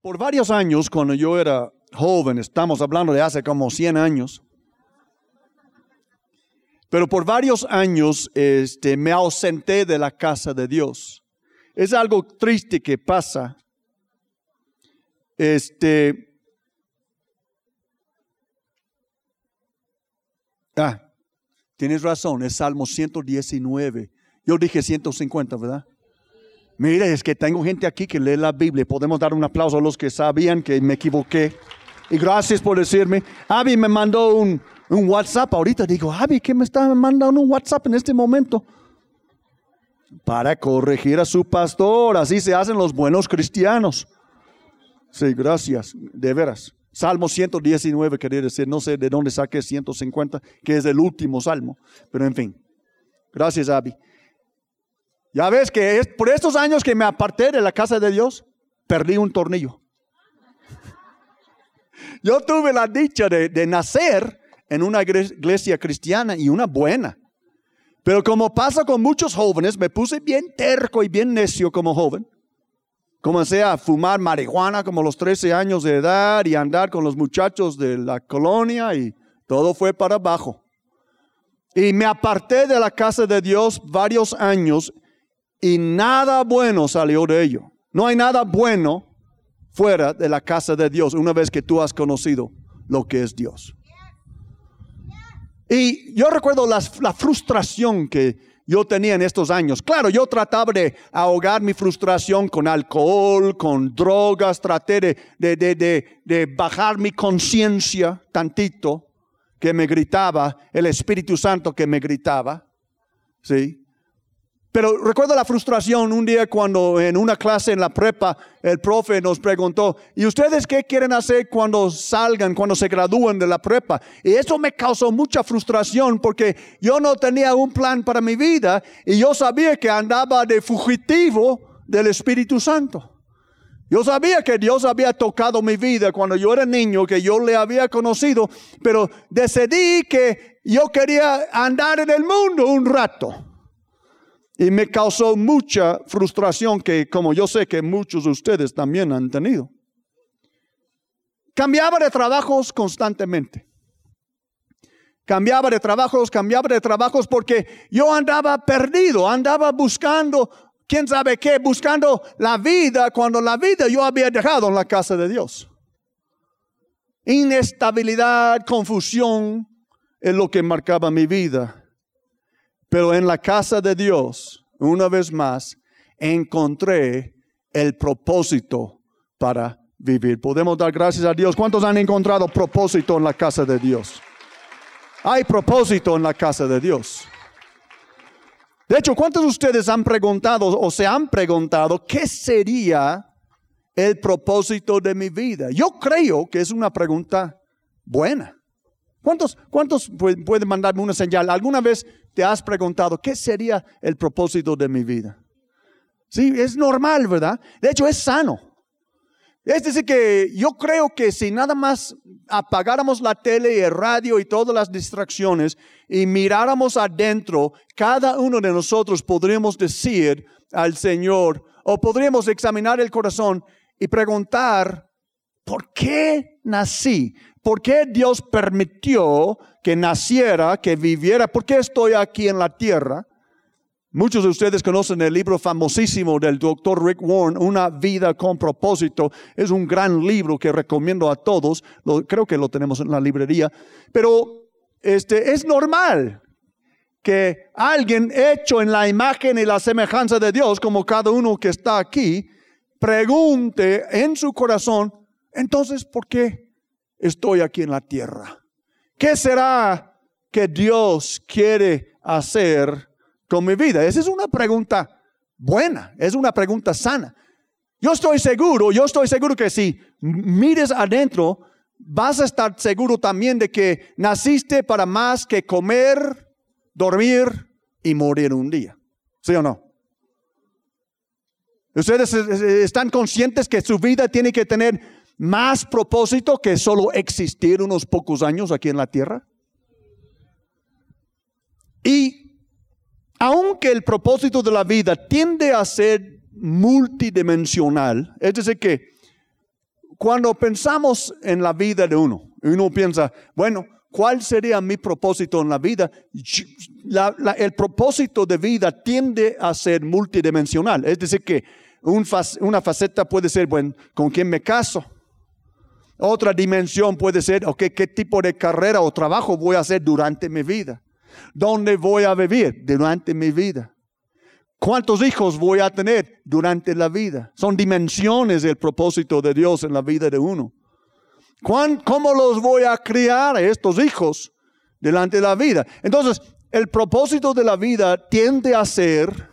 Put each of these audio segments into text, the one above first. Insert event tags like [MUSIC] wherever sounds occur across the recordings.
Por varios años, cuando yo era joven, estamos hablando de hace como 100 años, pero por varios años este, me ausenté de la casa de Dios. Es algo triste que pasa. Este. Ah, tienes razón, es Salmo 119. Yo dije 150, ¿verdad? Mire, es que tengo gente aquí que lee la Biblia. Podemos dar un aplauso a los que sabían que me equivoqué. Y gracias por decirme. Abby me mandó un, un WhatsApp ahorita. Digo, Abby, ¿qué me está mandando un WhatsApp en este momento? Para corregir a su pastor. Así se hacen los buenos cristianos. Sí, gracias. De veras. Salmo 119 quería decir, no sé de dónde saqué 150, que es el último salmo. Pero en fin. Gracias, Abby. Ya ves que es por estos años que me aparté de la casa de Dios, perdí un tornillo. Yo tuve la dicha de, nacer en una iglesia cristiana y una buena. Pero como pasa con muchos jóvenes, me puse bien terco y bien necio como joven. Comencé a fumar marihuana como los 13 años de edad y andar con los muchachos de la colonia y todo fue para abajo. Y me aparté de la casa de Dios varios años y nada bueno salió de ello. No hay nada bueno fuera de la casa de Dios una vez que tú has conocido lo que es Dios. Y yo recuerdo la, frustración que yo tenía en estos años. Claro, yo trataba de ahogar mi frustración con alcohol, con drogas, traté de, de, bajar mi conciencia tantito que me gritaba, el Espíritu Santo que me gritaba. ¿Sí? Pero recuerdo la frustración un día cuando en una clase en la prepa el profe nos preguntó, ¿y ustedes qué quieren hacer cuando salgan, cuando se gradúen de la prepa? Y eso me causó mucha frustración porque yo no tenía un plan para mi vida y yo sabía que andaba de fugitivo del Espíritu Santo. Yo sabía que Dios había tocado mi vida cuando yo era niño, que yo le había conocido, pero decidí que yo quería andar en el mundo un rato. Y me causó mucha frustración que como yo sé que muchos de ustedes también han tenido. Cambiaba de trabajos constantemente. Cambiaba de trabajos, cambiaba de trabajos porque yo andaba perdido, andaba buscando, quién sabe qué, buscando la vida cuando la vida yo había dejado en la casa de Dios. Inestabilidad, confusión es lo que marcaba mi vida. Pero en la casa de Dios, una vez más, encontré el propósito para vivir. Podemos dar gracias a Dios. ¿Cuántos han encontrado propósito en la casa de Dios? Hay propósito en la casa de Dios. De hecho, ¿cuántos de ustedes han preguntado o se han preguntado qué sería el propósito de mi vida? Yo creo que es una pregunta buena. ¿Cuántos, cuántos pueden mandarme una señal? ¿Alguna vez te has preguntado qué sería el propósito de mi vida? Sí, es normal, ¿verdad? De hecho, es sano. Es decir, que yo creo que si nada más apagáramos la tele y el radio y todas las distracciones y miráramos adentro, cada uno de nosotros podríamos decir al Señor o podríamos examinar el corazón y preguntar, ¿por qué nací? ¿Por qué Dios permitió que naciera, que viviera? ¿Por qué estoy aquí en la tierra? Muchos de ustedes conocen el libro famosísimo del doctor Rick Warren, Una vida con propósito. Es un gran libro que recomiendo a todos. creo que lo tenemos en la librería. Pero este, es normal que alguien hecho en la imagen y la semejanza de Dios, como cada uno que está aquí, pregunte en su corazón, entonces, ¿por qué estoy aquí en la tierra? ¿Qué será que Dios quiere hacer con mi vida? Esa es una pregunta buena, es una pregunta sana. Yo estoy seguro, yo estoy seguro que si mires adentro, vas a estar seguro también de que naciste para más que comer, dormir y morir un día. ¿Sí o no? Ustedes están conscientes que su vida tiene que tener más propósito que solo existir unos pocos años aquí en la tierra? Y aunque el propósito de la vida tiende a ser multidimensional, es decir, que cuando pensamos en la vida de uno, uno piensa, bueno, ¿cuál sería mi propósito en la vida? el propósito de vida tiende a ser multidimensional. Es decir, que una faceta puede ser, bueno, ¿con quién me caso? Otra dimensión puede ser, ¿qué tipo de carrera o trabajo voy a hacer durante mi vida? ¿Dónde voy a vivir durante mi vida? ¿Cuántos hijos voy a tener durante la vida? Son dimensiones del propósito de Dios en la vida de uno. ¿Cómo los voy a criar a estos hijos delante de la vida? Entonces, el propósito de la vida tiende a ser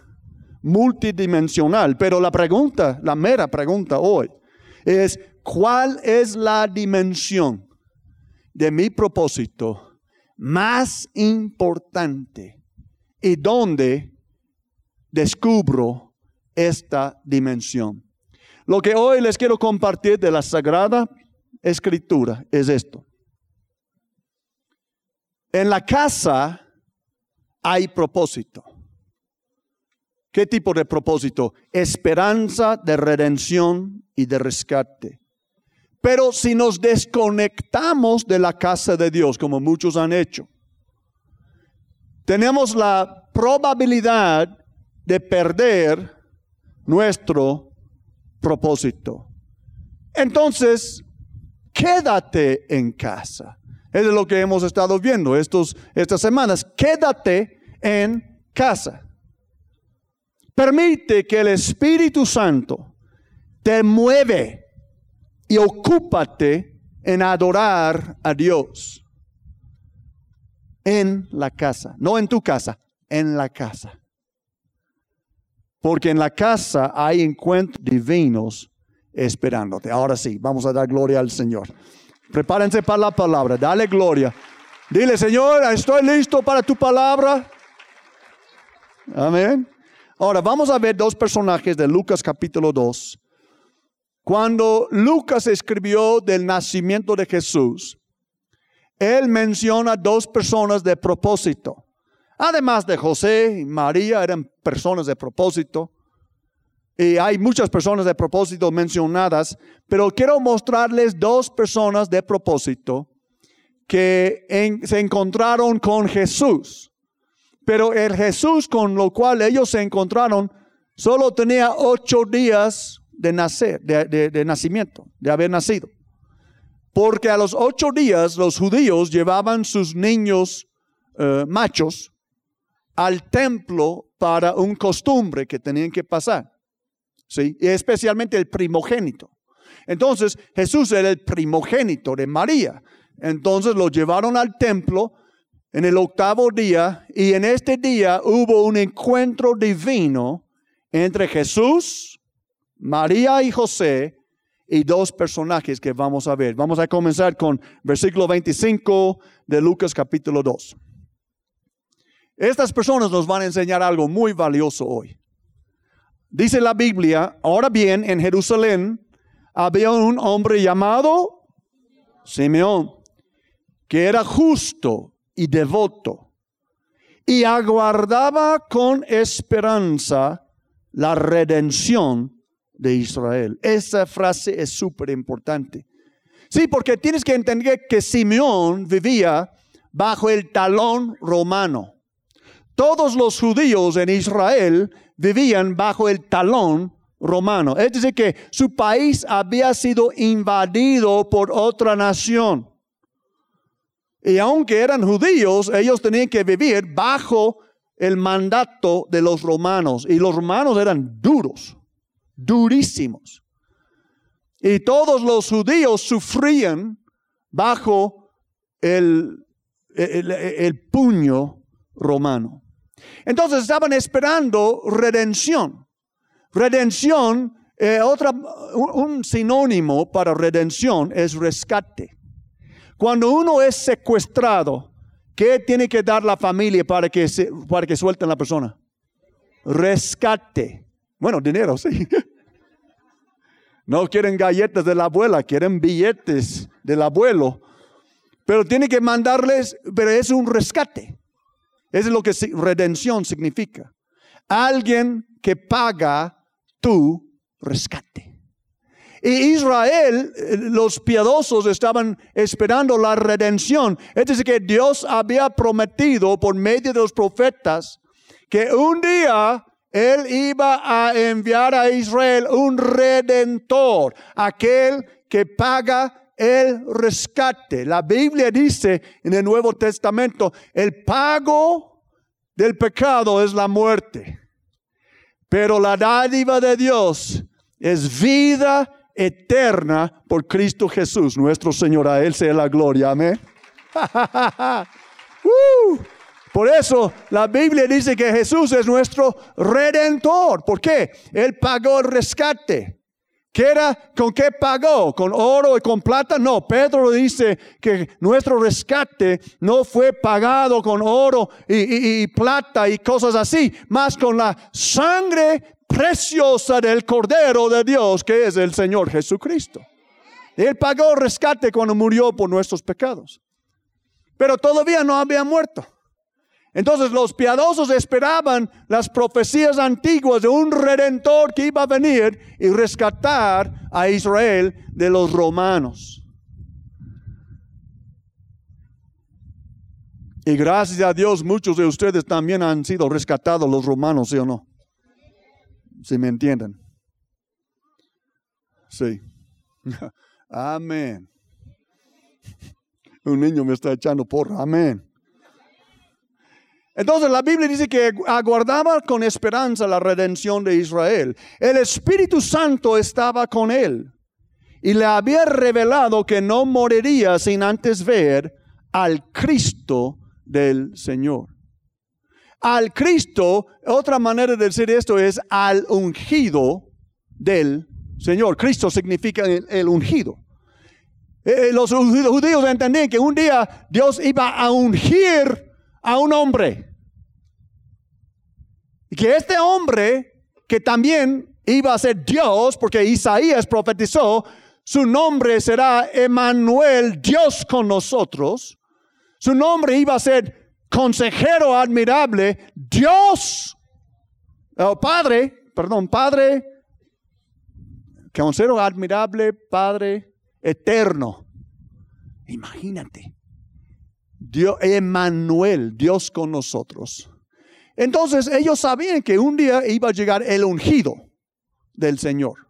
multidimensional, pero la pregunta, la mera pregunta hoy es, ¿cuál es la dimensión de mi propósito más importante y dónde descubro esta dimensión. Lo que hoy les quiero compartir de la Sagrada Escritura es esto. En la casa hay propósito. ¿Qué tipo de propósito? Esperanza de redención y de rescate. Pero si nos desconectamos de la casa de Dios, como muchos han hecho, tenemos la probabilidad de perder nuestro propósito. Entonces, quédate en casa. Es lo que hemos estado viendo estos, estas semanas. Quédate en casa. Permite que el Espíritu Santo te mueve y ocúpate en adorar a Dios. En la casa, no en tu casa, en la casa porque en la casa hay encuentros divinos esperándote. Ahora sí, vamos a dar gloria al Señor. Prepárense para la palabra, dale gloria. Dile, Señor, estoy listo para tu palabra. Amén. Ahora vamos a ver dos personajes de Lucas capítulo 2. Cuando Lucas escribió del nacimiento de Jesús, él menciona dos personas de propósito. Además de José y María, eran personas de propósito. Y hay muchas personas de propósito mencionadas, pero quiero mostrarles dos personas de propósito que se encontraron con Jesús. Pero el Jesús con lo cual ellos se encontraron solo tenía ocho días de nacer, de, nacimiento, de haber nacido. Porque a los ocho días los judíos llevaban sus niños eh, machos al templo para un costumbre que tenían que pasar. ¿sí? Y especialmente el primogénito. Entonces Jesús era el primogénito de María. Entonces lo llevaron al templo en el octavo día y en este día hubo un encuentro divino entre Jesús, María y José y dos personajes que vamos a ver. Vamos a comenzar con versículo 25 de Lucas capítulo 2. Estas personas nos van a enseñar algo muy valioso hoy. Dice la Biblia, ahora bien, en Jerusalén había un hombre llamado Simeón, que era justo y devoto, y aguardaba con esperanza la redención de Israel. Esa frase es súper importante. Sí, porque tienes que entender que Simeón vivía bajo el talón romano. Todos los judíos en Israel vivían bajo el talón romano. Es decir, que su país había sido invadido por otra nación. Y aunque eran judíos, ellos tenían que vivir bajo el mandato de los romanos. Y los romanos eran duros, durísimos. Y todos los judíos sufrían bajo el, puño romano. Entonces estaban esperando redención. Redención, eh, otra, un, sinónimo para redención es rescate. Cuando uno es secuestrado, ¿qué tiene que dar la familia para que, se, para que suelten la persona? Rescate. Bueno, dinero, sí. No quieren galletas de la abuela, quieren billetes del abuelo. Pero tiene que mandarles, pero es un rescate. Es lo que redención significa. Alguien que paga tu rescate. Y Israel, eh, los piadosos, estaban esperando la redención. Es decir, que Dios había prometido por medio de los profetas que un día Él iba a enviar a Israel un redentor, aquel que paga el rescate. La Biblia dice en el Nuevo Testamento, el pago del pecado es la muerte. Pero la dádiva de Dios es vida eterna por Cristo Jesús, nuestro Señor. A Él sea la gloria. Amén. [LAUGHS] Uh, por eso la Biblia dice que Jesús es nuestro redentor. ¿Por qué? Él pagó el rescate. ¿Qué era? ¿Con qué pagó? ¿Con oro y con plata? No, Pedro dice que nuestro rescate no fue pagado con oro y, plata y cosas así, más con la sangre preciosa del Cordero de Dios, que es el Señor Jesucristo. Él pagó el rescate cuando murió por nuestros pecados. Pero todavía no había muerto. Entonces los piadosos esperaban las profecías antiguas de un redentor que iba a venir y rescatar a Israel de los romanos. Y gracias a Dios muchos de ustedes también han sido rescatados los romanos, ¿sí o no? Si me entienden. Sí. [LAUGHS] Amén. Un niño me está echando porra. Amén. Entonces la Biblia dice que aguardaba con esperanza la redención de Israel. El Espíritu Santo estaba con él y le había revelado que no moriría sin antes ver al Cristo del Señor. Al Cristo, otra manera de decir esto es al ungido del Señor. Cristo significa el, ungido. Eh, los judíos entendían que un día Dios iba a ungir a un hombre. Y que este hombre, que también iba a ser Dios, porque Isaías profetizó, su nombre será Emanuel, Dios con nosotros. Su nombre iba a ser consejero admirable, Dios, oh, Padre, perdón, Padre, consejero admirable, Padre eterno. Imagínate. Dios, Emmanuel, Dios con nosotros. Entonces ellos sabían que un día iba a llegar el ungido del Señor.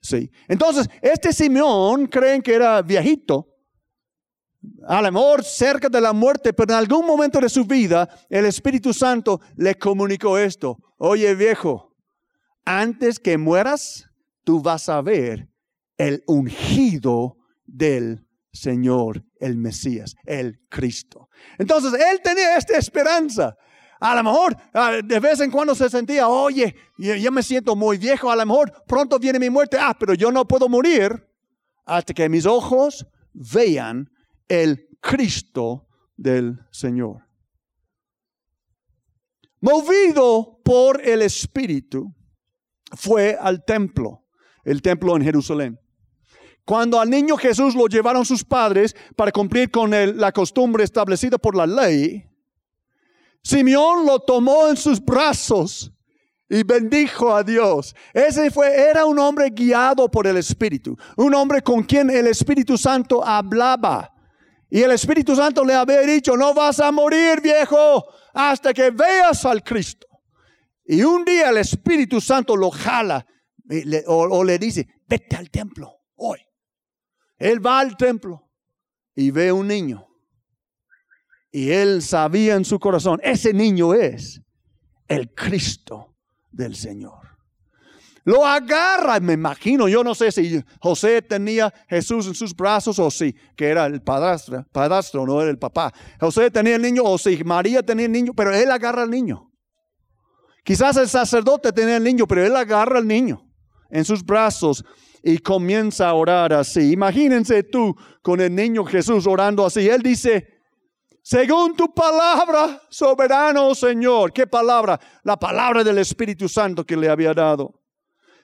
Sí. Entonces, este Simeón creen que era viejito, a lo mejor cerca de la muerte, pero en algún momento de su vida el Espíritu Santo le comunicó esto. Oye viejo, antes que mueras, tú vas a ver el ungido del Señor, el Mesías, el Cristo. Entonces, él tenía esta esperanza. A lo mejor ah, de vez en cuando se sentía, oye, yo me siento muy viejo, a lo mejor pronto viene mi muerte, ah, pero yo no puedo morir hasta que mis ojos vean el Cristo del Señor. Movido por el Espíritu, fue al templo, el templo en Jerusalén. Cuando al niño Jesús lo llevaron sus padres para cumplir con la costumbre establecida por la ley, Simeón lo tomó en sus brazos y bendijo a Dios. Ese fue, era un hombre guiado por el Espíritu, un hombre con quien el Espíritu Santo hablaba. Y el Espíritu Santo le había dicho, no vas a morir viejo hasta que veas al Cristo. Y un día el Espíritu Santo lo jala o le dice, vete al templo hoy. Él va al templo y ve un niño. Y él sabía en su corazón, ese niño es el Cristo del Señor. Lo agarra, me imagino, yo no sé si José tenía Jesús en sus brazos o si, que era el padrastro, padrastro, no era el papá. José tenía el niño o si María tenía el niño, pero él agarra al niño. Quizás el sacerdote tenía el niño, pero él agarra al niño en sus brazos y comienza a orar así. Imagínense tú con el niño Jesús orando así. Él dice, según tu palabra, soberano Señor. ¿Qué palabra? La palabra del Espíritu Santo que le había dado.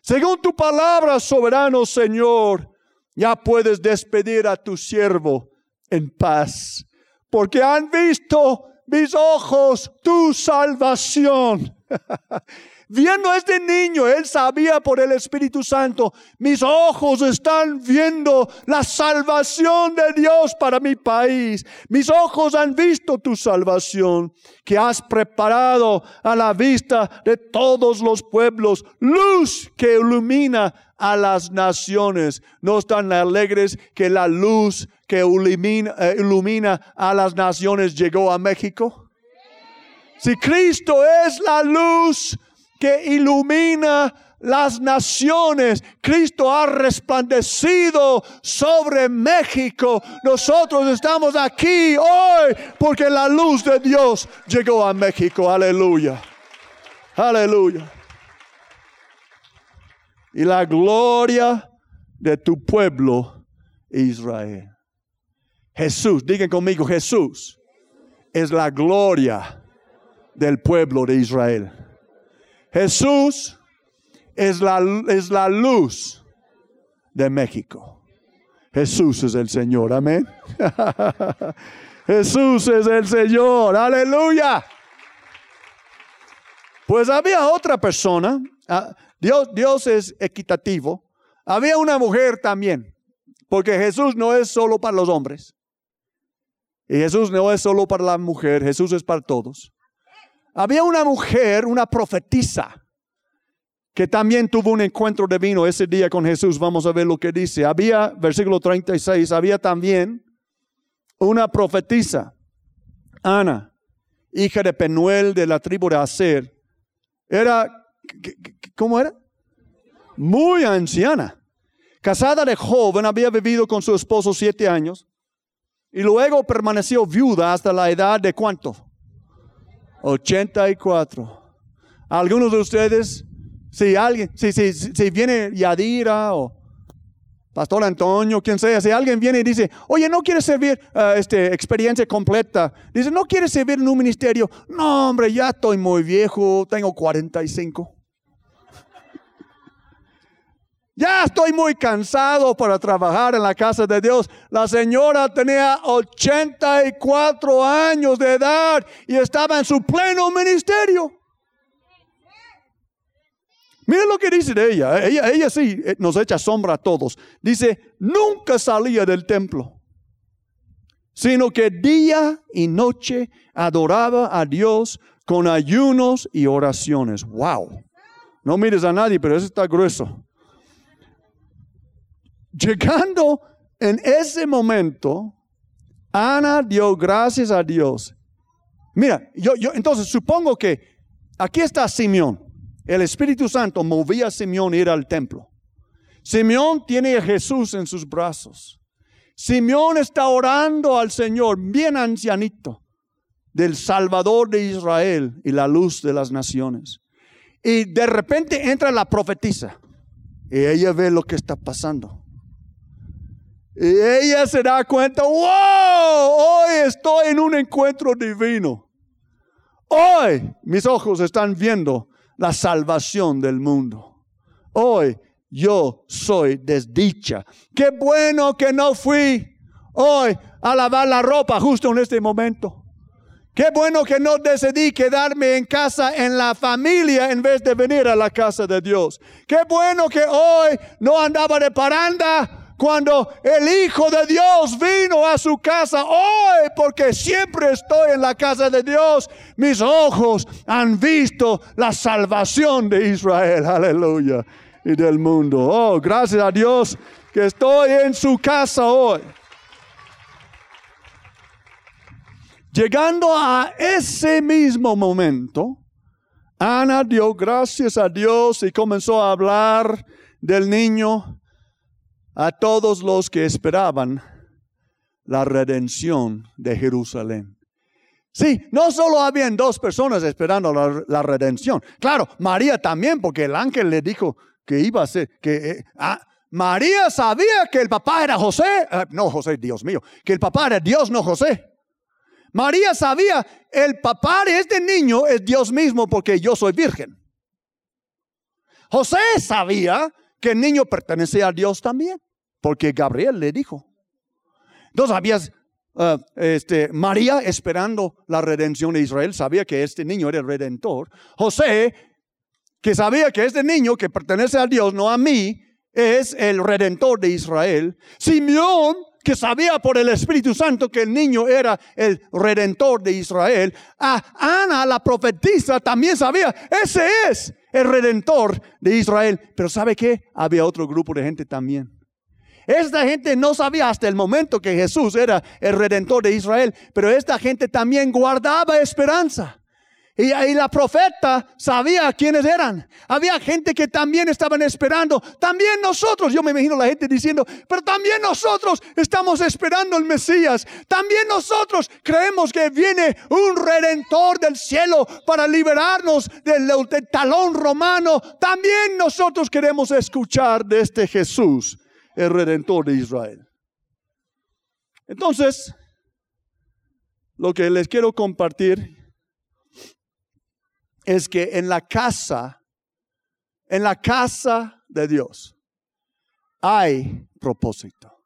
Según tu palabra, soberano Señor, ya puedes despedir a tu siervo en paz, porque han visto mis ojos tu salvación. [LAUGHS] viendo a este niño, él sabía por el Espíritu Santo, mis ojos están viendo la salvación de Dios para mi país. Mis ojos han visto tu salvación que has preparado a la vista de todos los pueblos, luz que ilumina a las naciones. ¿No están alegres que la luz que ilumina, eh, ilumina a las naciones llegó a México? Si Cristo es la luz que ilumina las naciones. Cristo ha resplandecido sobre México. Nosotros estamos aquí hoy porque la luz de Dios llegó a México. Aleluya. Aleluya. Y la gloria de tu pueblo Israel. Jesús, digan conmigo, Jesús es la gloria del pueblo de Israel. Jesús es la, es la luz de México. Jesús es el Señor, amén. [LAUGHS] Jesús es el Señor, aleluya. Pues había otra persona, ah, Dios, Dios es equitativo. Había una mujer también, porque Jesús no es solo para los hombres. Y Jesús no es solo para la mujer, Jesús es para todos. Había una mujer, una profetisa, que también tuvo un encuentro divino ese día con Jesús. Vamos a ver lo que dice. Había, versículo 36, había también una profetisa, Ana, hija de Penuel de la tribu de Aser. Era, ¿cómo era? Muy anciana. Casada de joven, había vivido con su esposo siete años y luego permaneció viuda hasta la edad de cuánto? 84. Algunos de ustedes, si alguien, si, si, si viene Yadira o Pastor Antonio, quien sea, si alguien viene y dice, oye, no quieres servir uh, este, experiencia completa, dice, no quieres servir en un ministerio, no, hombre, ya estoy muy viejo, tengo 45. Ya estoy muy cansado para trabajar en la casa de Dios. La señora tenía 84 años de edad y estaba en su pleno ministerio. Miren lo que dice de ella. ella. Ella sí eh, nos echa sombra a todos. Dice, nunca salía del templo, sino que día y noche adoraba a Dios con ayunos y oraciones. Wow. No mires a nadie, pero eso está grueso. Llegando en ese momento, Ana dio gracias a Dios. Mira, yo, yo entonces supongo que aquí está Simeón. El Espíritu Santo movía a Simeón a ir al templo. Simeón tiene a Jesús en sus brazos. Simeón está orando al Señor, bien ancianito, del Salvador de Israel y la luz de las naciones. Y de repente entra la profetisa y ella ve lo que está pasando. Y ella se da cuenta, wow, hoy estoy en un encuentro divino. Hoy mis ojos están viendo la salvación del mundo. Hoy yo soy desdicha. Qué bueno que no fui hoy a lavar la ropa justo en este momento. Qué bueno que no decidí quedarme en casa en la familia en vez de venir a la casa de Dios. Qué bueno que hoy no andaba de paranda cuando el Hijo de Dios vino a su casa hoy, porque siempre estoy en la casa de Dios, mis ojos han visto la salvación de Israel, aleluya, y del mundo. Oh, gracias a Dios que estoy en su casa hoy. Llegando a ese mismo momento, Ana dio gracias a Dios y comenzó a hablar del niño a todos los que esperaban la redención de Jerusalén. Sí, no solo habían dos personas esperando la, redención. Claro, María también, porque el ángel le dijo que iba a ser, que eh, ah, María sabía que el papá era José, eh, no José, Dios mío, que el papá era Dios, no José. María sabía, el papá de este niño es Dios mismo porque yo soy virgen. José sabía que el niño pertenecía a Dios también, porque Gabriel le dijo. Entonces habías uh, este, María esperando la redención de Israel, sabía que este niño era el redentor. José que sabía que este niño que pertenece a Dios, no a mí, es el redentor de Israel. Simeón, que sabía por el Espíritu Santo que el niño era el redentor de Israel. A Ana, la profetisa, también sabía, ese es el redentor de Israel. Pero ¿sabe qué? Había otro grupo de gente también. Esta gente no sabía hasta el momento que Jesús era el redentor de Israel, pero esta gente también guardaba esperanza. Y, ahí la profeta sabía quiénes eran. Había gente que también estaban esperando. También nosotros, yo me imagino la gente diciendo, pero también nosotros estamos esperando el Mesías. También nosotros creemos que viene un redentor del cielo para liberarnos del, del talón romano. También nosotros queremos escuchar de este Jesús, el redentor de Israel. Entonces, lo que les quiero compartir es que en la casa, en la casa de Dios, hay propósito.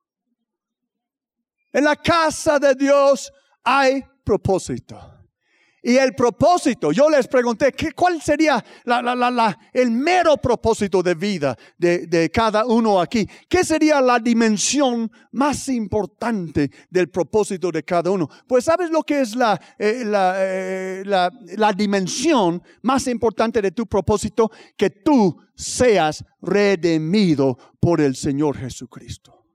En la casa de Dios hay propósito. Y el propósito, yo les pregunté, ¿qué, ¿cuál sería el mero propósito de vida de, cada uno aquí? ¿Qué sería la dimensión más importante del propósito de cada uno? Pues sabes lo que es la, eh, eh, la dimensión más importante de tu propósito, que tú seas redimido por el Señor Jesucristo.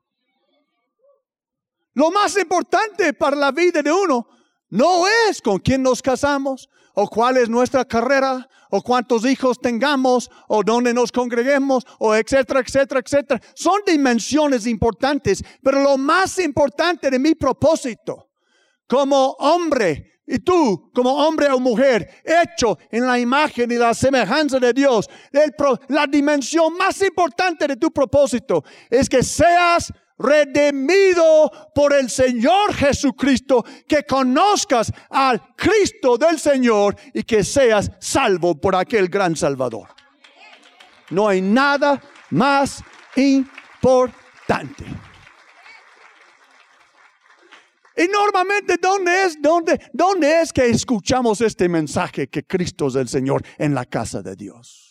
Lo más importante para la vida de uno no es con quién nos casamos, o cuál es nuestra carrera, o cuántos hijos tengamos, o dónde nos congreguemos, o etcétera, etcétera, etcétera. Son dimensiones importantes, pero lo más importante de mi propósito como hombre, y tú como hombre o mujer, hecho en la imagen y la semejanza de Dios, la dimensión más importante de tu propósito es que seas redimido por el Señor Jesucristo, que conozcas al Cristo del Señor y que seas salvo por aquel gran Salvador. No hay nada más importante. Y normalmente, ¿dónde es, dónde, ¿dónde es que escuchamos este mensaje que Cristo es el Señor en la casa de Dios?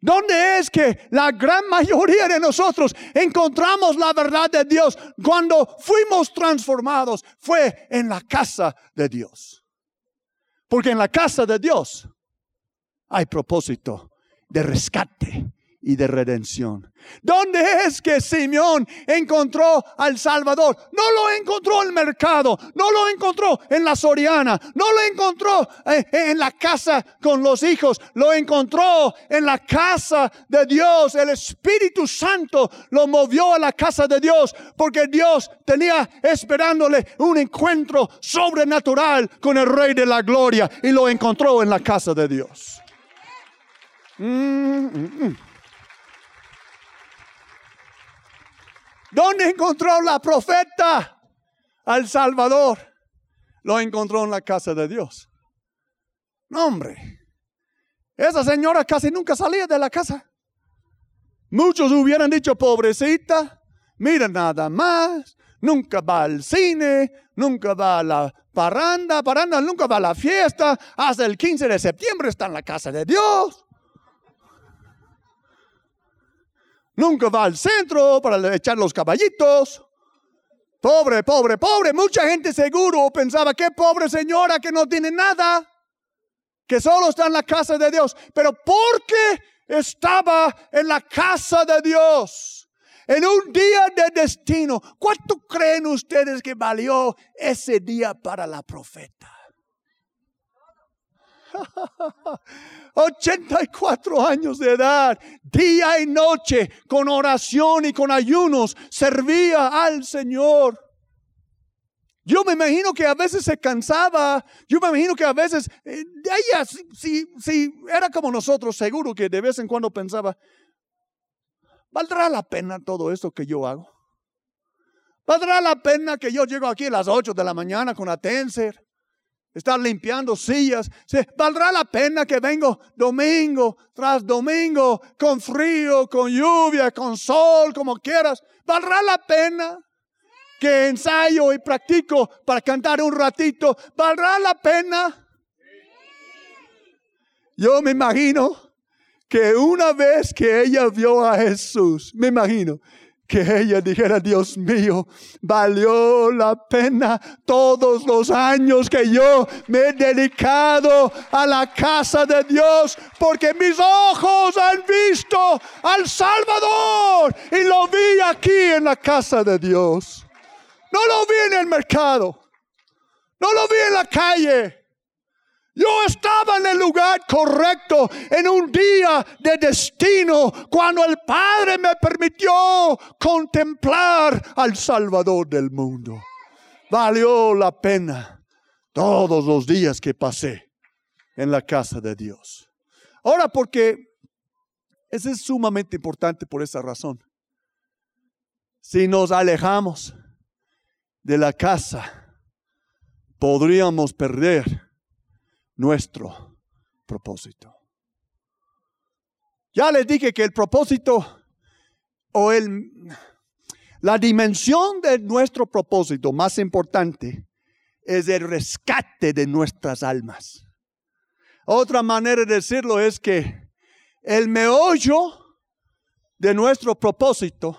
¿Dónde es que la gran mayoría de nosotros encontramos la verdad de Dios cuando fuimos transformados? Fue en la casa de Dios. Porque en la casa de Dios hay propósito de rescate y de redención. ¿Dónde es que Simeón encontró al Salvador? No lo encontró en el mercado, no lo encontró en la Soriana, no lo encontró eh, en la casa con los hijos, lo encontró en la casa de Dios. El Espíritu Santo lo movió a la casa de Dios porque Dios tenía esperándole un encuentro sobrenatural con el Rey de la Gloria y lo encontró en la casa de Dios. Mm, mm, ¿Dónde encontró la profeta al Salvador? Lo encontró en la casa de Dios. No, hombre. Esa señora casi nunca salía de la casa. Muchos hubieran dicho, pobrecita, mira nada más, nunca va al cine, nunca va a la parranda, parranda nunca va a la fiesta, hasta el 15 de septiembre está en la casa de Dios. Nunca va al centro para echar los caballitos. Pobre, pobre, pobre. Mucha gente seguro pensaba, qué pobre señora que no tiene nada, que solo está en la casa de Dios. Pero porque estaba en la casa de Dios, en un día de destino, ¿cuánto creen ustedes que valió ese día para la profeta? 84 años de edad, día y noche, con oración y con ayunos, servía al Señor. Yo me imagino que a veces se cansaba, yo me imagino que a veces, eh, ella, si, si era como nosotros, seguro que de vez en cuando pensaba, ¿valdrá la pena todo esto que yo hago? ¿Valdrá la pena que yo llego aquí a las 8 de la mañana con Atenser? Estar limpiando sillas. ¿Valdrá la pena que vengo domingo tras domingo con frío, con lluvia, con sol, como quieras? ¿Valdrá la pena que ensayo y practico para cantar un ratito? ¿Valdrá la pena? Yo me imagino que una vez que ella vio a Jesús, me imagino, que ella dijera, Dios mío, valió la pena todos los años que yo me he dedicado a la casa de Dios, porque mis ojos han visto al Salvador y lo vi aquí en la casa de Dios. No lo vi en el mercado, no lo vi en la calle. Yo estaba en el lugar correcto en un día de destino cuando el Padre me permitió contemplar al Salvador del mundo. Valió la pena todos los días que pasé en la casa de Dios. Ahora, porque eso es sumamente importante por esa razón. Si nos alejamos de la casa, podríamos perder nuestro propósito. Ya les dije que el propósito o el, la dimensión de nuestro propósito más importante es el rescate de nuestras almas. Otra manera de decirlo es que el meollo de nuestro propósito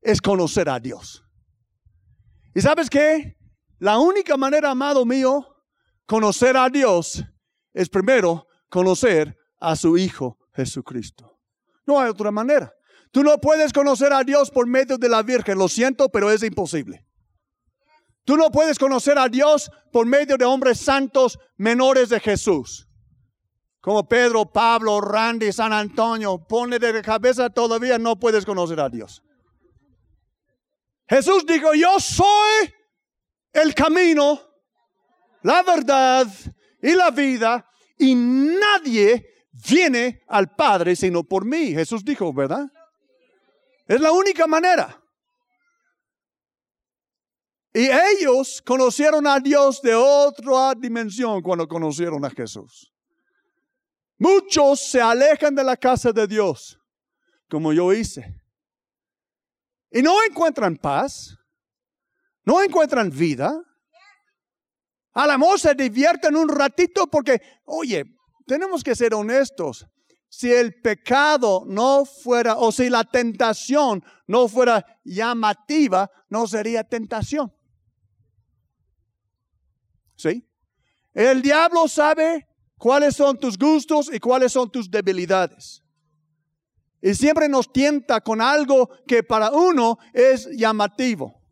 es conocer a Dios. ¿Y sabes qué? La única manera, amado mío, conocer a Dios es primero conocer a su Hijo Jesucristo. No hay otra manera. Tú no puedes conocer a Dios por medio de la Virgen, lo siento, pero es imposible. Tú no puedes conocer a Dios por medio de hombres santos menores de Jesús. Como Pedro, Pablo, Randy, San Antonio, pone de cabeza todavía no puedes conocer a Dios. Jesús dijo, yo soy el camino, la verdad y la vida, y nadie viene al Padre sino por mí. Jesús dijo, ¿verdad? Es la única manera. Y ellos conocieron a Dios de otra dimensión cuando conocieron a Jesús. Muchos se alejan de la casa de Dios, como yo hice. Y no encuentran paz, no encuentran vida, a la se divierten un ratito porque, oye, tenemos que ser honestos. Si el pecado no fuera, o si la tentación no fuera llamativa, no sería tentación. ¿Sí? El diablo sabe cuáles son tus gustos y cuáles son tus debilidades. Y siempre nos tienta con algo que para uno es llamativo.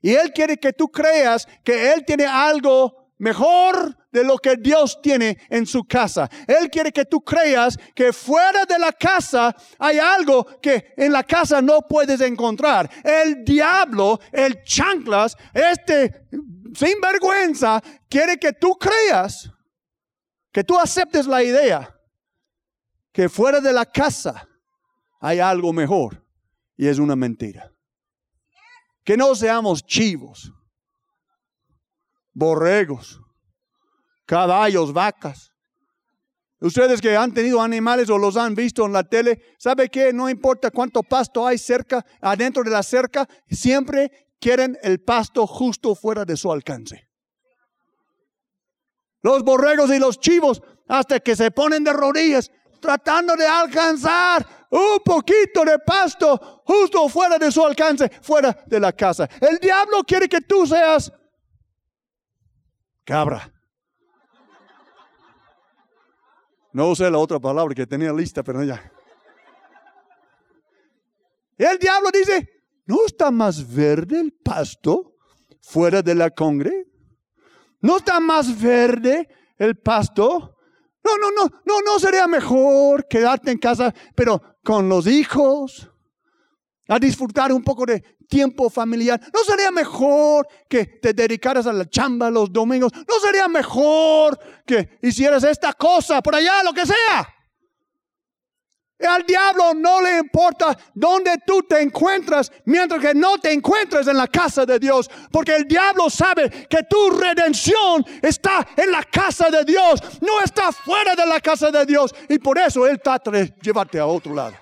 Y Él quiere que tú creas que Él tiene algo mejor de lo que Dios tiene en su casa. Él quiere que tú creas que fuera de la casa hay algo que en la casa no puedes encontrar. El diablo, el chanclas, este sinvergüenza, quiere que tú creas, que tú aceptes la idea que fuera de la casa hay algo mejor. Y es una mentira. Que no seamos chivos, borregos, caballos, vacas. Ustedes que han tenido animales o los han visto en la tele, ¿sabe qué? No importa cuánto pasto hay cerca, adentro de la cerca, siempre quieren el pasto justo fuera de su alcance. Los borregos y los chivos, hasta que se ponen de rodillas, tratando de alcanzar un poquito de pasto justo fuera de su alcance, fuera de la casa. El diablo quiere que tú seas cabra. No usé la otra palabra que tenía lista, pero ya. El diablo dice, ¿no está más verde el pasto fuera de la congre? ¿No está más verde el pasto no, no, no, no, no sería mejor quedarte en casa, pero con los hijos, a disfrutar un poco de tiempo familiar. ¿No sería mejor que te dedicaras a la chamba los domingos? ¿No sería mejor que hicieras esta cosa por allá, lo que sea? Al diablo no le importa dónde tú te encuentras mientras que no te encuentres en la casa de Dios. Porque el diablo sabe que tu redención está en la casa de Dios, no está fuera de la casa de Dios. Y por eso Él trata de llevarte a otro lado.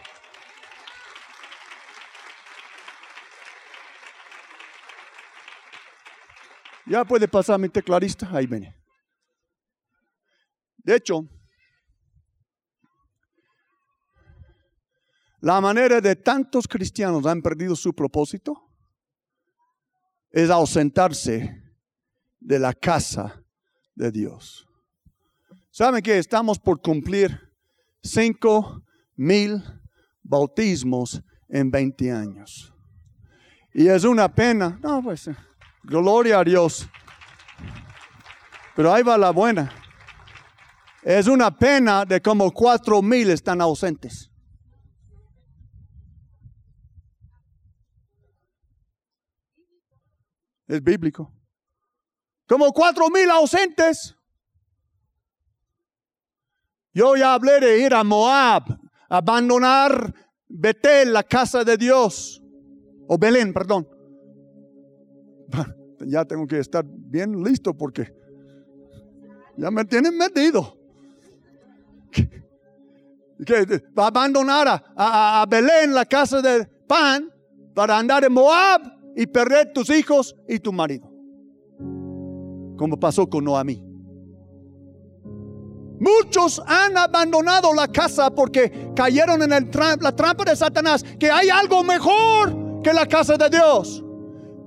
Ya puede pasar mi tecladista. Ahí viene. De hecho, La manera de tantos cristianos han perdido su propósito es ausentarse de la casa de Dios. ¿Saben que estamos por cumplir cinco mil bautismos en 20 años? Y es una pena. No, pues, gloria a Dios. Pero ahí va la buena. Es una pena de como cuatro mil están ausentes. Es bíblico. Como cuatro mil ausentes. Yo ya hablé de ir a Moab, abandonar Betel, la casa de Dios. O Belén, perdón. [LAUGHS] Ya tengo que estar bien listo porque ya me tienen metido. [LAUGHS] Que va a abandonar a, a Belén, la casa de pan, para andar en Moab y perder tus hijos y tu marido. Como pasó con Noamí. Muchos han abandonado la casa porque cayeron en la trampa de Satanás, que hay algo mejor que la casa de Dios.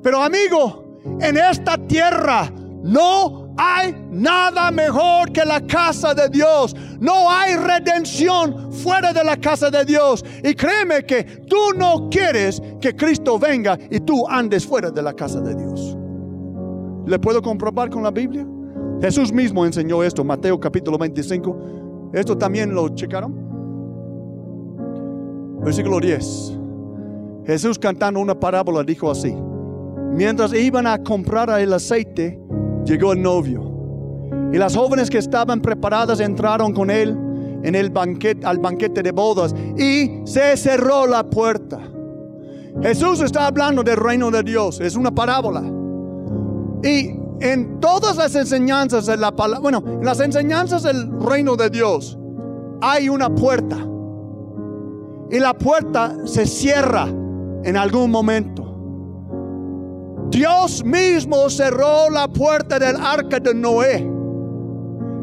Pero amigo, en esta tierra no hay nada mejor que la casa de Dios. No hay redención fuera de la casa de Dios. Y créeme que tú no quieres que Cristo venga y tú andes fuera de la casa de Dios. ¿Le puedo comprobar con la Biblia? Jesús mismo enseñó esto, Mateo capítulo 25. ¿Esto también lo checaron? Versículo 10. Jesús cantando una parábola dijo así. Mientras iban a comprar el aceite, llegó el novio. Y las jóvenes que estaban preparadas entraron con él en el banquete, al banquete de bodas y se cerró la puerta. Jesús está hablando del reino de Dios, es una parábola. Y en todas las enseñanzas de la palabra, bueno, en las enseñanzas del reino de Dios hay una puerta. Y la puerta se cierra en algún momento. Dios mismo cerró la puerta del arca de Noé.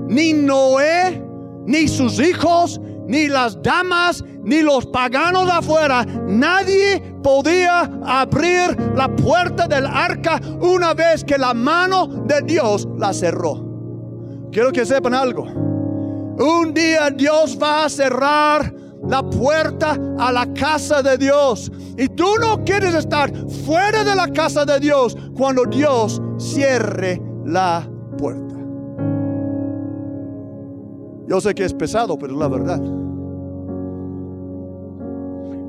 Ni Noé, ni sus hijos, ni las damas, ni los paganos de afuera, nadie podía abrir la puerta del arca una vez que la mano de Dios la cerró. Quiero que sepan algo. Un día Dios va a cerrar la puerta a la casa de Dios. Y tú no quieres estar fuera de la casa de Dios cuando Dios cierre la puerta. Yo sé que es pesado, pero es la verdad.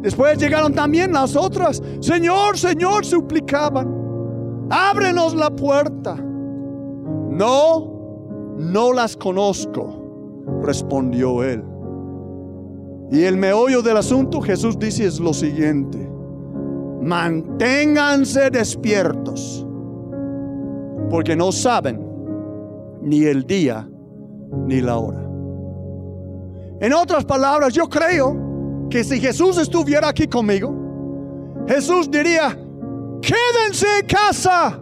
Después llegaron también las otras. Señor, Señor, suplicaban. Ábrenos la puerta. No, no las conozco, respondió él. Y el meollo del asunto, Jesús dice, es lo siguiente. Manténganse despiertos, porque no saben ni el día ni la hora. En otras palabras, yo creo que si Jesús estuviera aquí conmigo, Jesús diría, quédense en casa,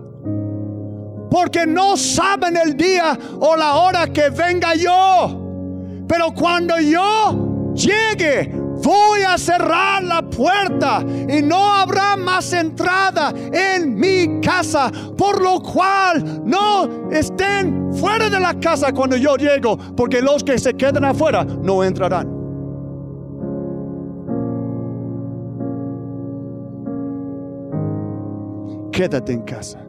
porque no saben el día o la hora que venga yo. Pero cuando yo llegue, voy a cerrar la puerta y no habrá más entrada en mi casa, por lo cual no estén fuera de la casa cuando yo llego, porque los que se quedan afuera no entrarán. Quédate en casa.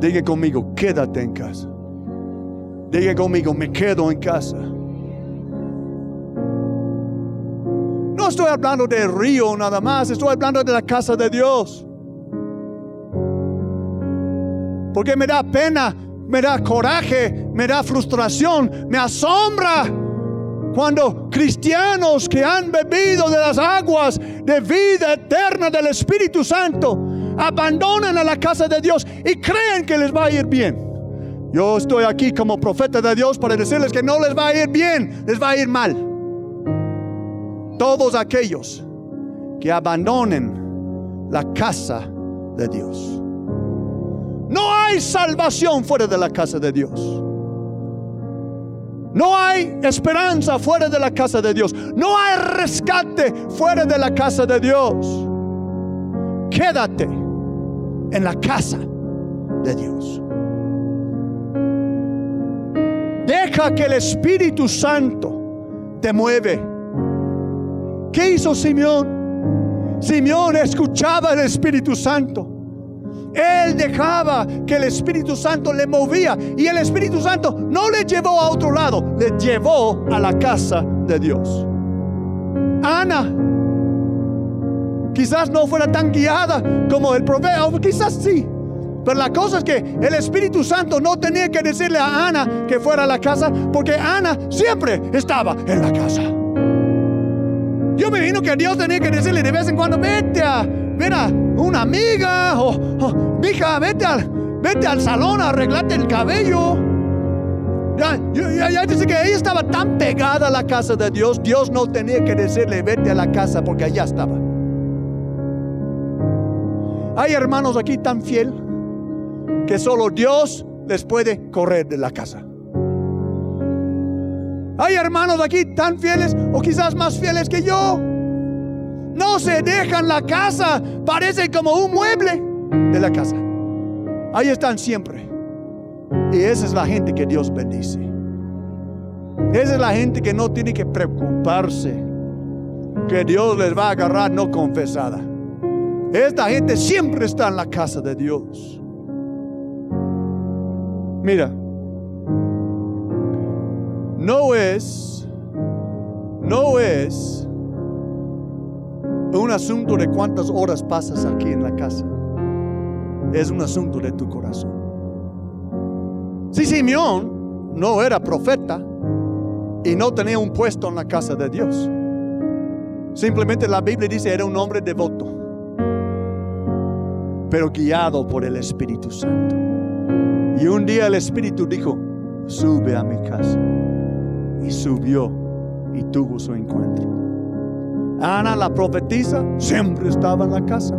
Diga conmigo, quédate en casa. Diga conmigo, me quedo en casa. Estoy hablando del río nada más, estoy hablando de la casa de Dios. Porque me da pena, me da coraje, me da frustración, me asombra cuando cristianos que han bebido de las aguas de vida eterna del Espíritu Santo abandonan a la casa de Dios y creen que les va a ir bien. Yo estoy aquí como profeta de Dios para decirles que no les va a ir bien, les va a ir mal todos aquellos que abandonen la casa de Dios. No hay salvación fuera de la casa de Dios. No hay esperanza fuera de la casa de Dios. No hay rescate fuera de la casa de Dios. Quédate en la casa de Dios. Deja que el Espíritu Santo te mueve. ¿Qué hizo Simeón? Simeón escuchaba al Espíritu Santo. Él dejaba que el Espíritu Santo le movía y el Espíritu Santo no le llevó a otro lado, le llevó a la casa de Dios. Ana quizás no fuera tan guiada como el profeta, quizás sí. Pero la cosa es que el Espíritu Santo no tenía que decirle a Ana que fuera a la casa, porque Ana siempre estaba en la casa. Yo me imagino que Dios tenía que decirle de vez en cuando, vete a, ver a una amiga, o, mija, vete al, vete al salón a arreglarte el cabello. Ya, ya, ya, dice que ella estaba tan pegada a la casa de Dios, Dios no tenía que decirle, vete a la casa, porque allá estaba. Hay hermanos aquí tan fiel que solo Dios les puede correr de la casa. Hay hermanos aquí tan fieles o quizás más fieles que yo. No se dejan la casa, parece como un mueble de la casa. Ahí están siempre. Y esa es la gente que Dios bendice. Esa es la gente que no tiene que preocuparse que Dios les va a agarrar no confesada. Esta gente siempre está en la casa de Dios. Mira, no es, no es un asunto de cuántas horas pasas aquí en la casa. Es un asunto de tu corazón. Si Simeón no era profeta y no tenía un puesto en la casa de Dios, simplemente la Biblia dice era un hombre devoto, pero guiado por el Espíritu Santo. Y un día el Espíritu dijo, sube a mi casa. Y subió y tuvo su encuentro. Ana, la profetisa, siempre estaba en la casa.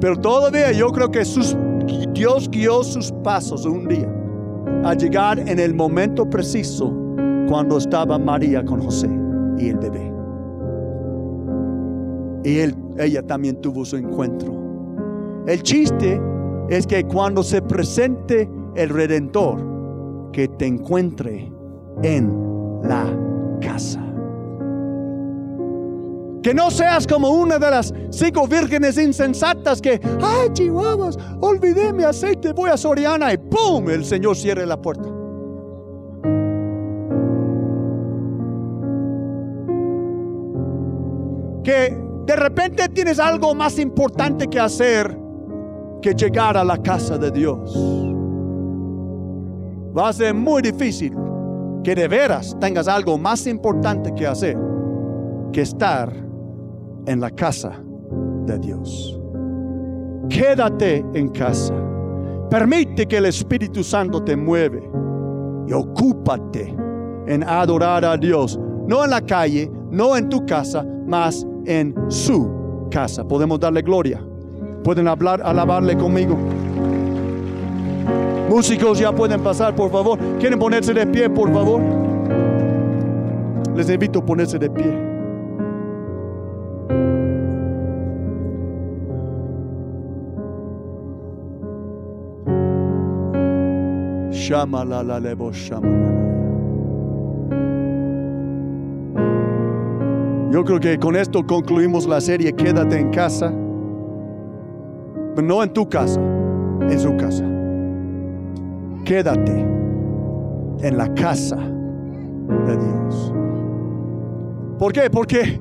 Pero todavía yo creo que Dios guió sus pasos un día a llegar en el momento preciso cuando estaba María con José y el bebé. Y ella también tuvo su encuentro. El chiste es que cuando se presente el Redentor, que te encuentre en la casa. Que no seas como una de las cinco vírgenes insensatas que, ay, chihuahuas, olvidé mi aceite, voy a Soriana y ¡pum! El Señor cierre la puerta. Que de repente tienes algo más importante que hacer que llegar a la casa de Dios. Va a ser muy difícil que de veras tengas algo más importante que hacer que estar en la casa de Dios. Quédate en casa. Permite que el Espíritu Santo te mueve y ocúpate en adorar a Dios, no en la calle, no en tu casa, mas en su casa. Podemos darle gloria. Pueden hablar, alabarle conmigo. Músicos ya pueden pasar, por favor. ¿Quieren ponerse de pie, por favor? Les invito a ponerse de pie. Shama la la Yo creo que con esto concluimos la serie Quédate en casa no en tu casa, en su casa. Quédate en la casa de Dios. ¿Por qué? Porque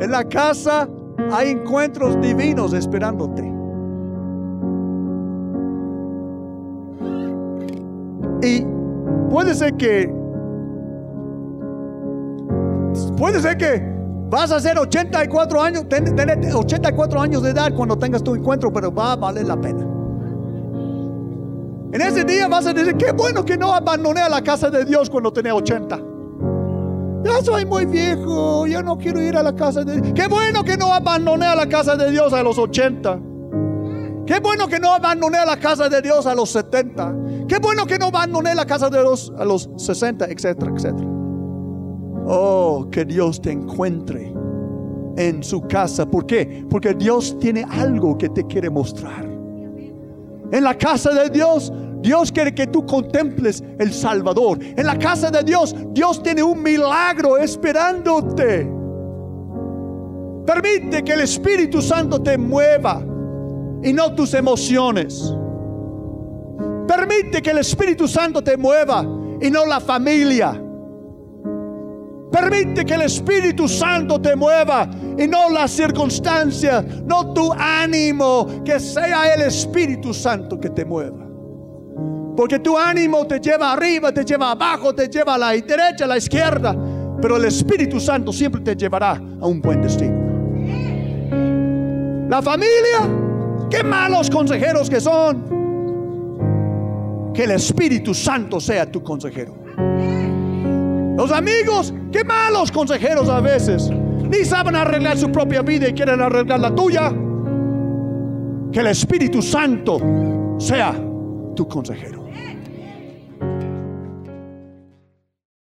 en la casa hay encuentros divinos esperándote. Y puede ser que, puede ser que Vas a ser 84 años, tener 84 años de edad cuando tengas tu encuentro, pero va a valer la pena. En ese día vas a decir, qué bueno que no abandoné a la casa de Dios cuando tenía 80. Ya soy muy viejo, ya no quiero ir a la casa de Dios. Qué bueno que no abandoné a la casa de Dios a los 80. Qué bueno que no abandoné a la casa de Dios a los 70. Qué bueno que no abandoné la casa de los a los 60, etcétera, etcétera. Oh, que Dios te encuentre en su casa. ¿Por qué? Porque Dios tiene algo que te quiere mostrar. En la casa de Dios, Dios quiere que tú contemples el Salvador. En la casa de Dios, Dios tiene un milagro esperándote. Permite que el Espíritu Santo te mueva y no tus emociones. Permite que el Espíritu Santo te mueva y no la familia. Permite que el Espíritu Santo te mueva y no las circunstancias, no tu ánimo, que sea el Espíritu Santo que te mueva. Porque tu ánimo te lleva arriba, te lleva abajo, te lleva a la derecha, a la izquierda. Pero el Espíritu Santo siempre te llevará a un buen destino. La familia, qué malos consejeros que son. Que el Espíritu Santo sea tu consejero. Los amigos, qué malos consejeros a veces. Ni saben arreglar su propia vida y quieren arreglar la tuya. Que el Espíritu Santo sea tu consejero.